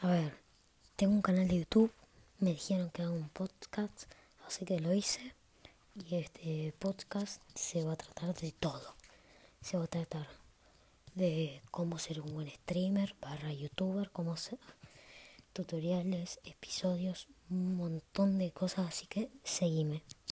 A ver, tengo un canal de YouTube, me dijeron que haga un podcast, así que lo hice. Y este podcast se va a tratar de todo. Se va a tratar de cómo ser un buen streamer, barra youtuber, cómo hacer tutoriales, episodios, un montón de cosas, así que seguime.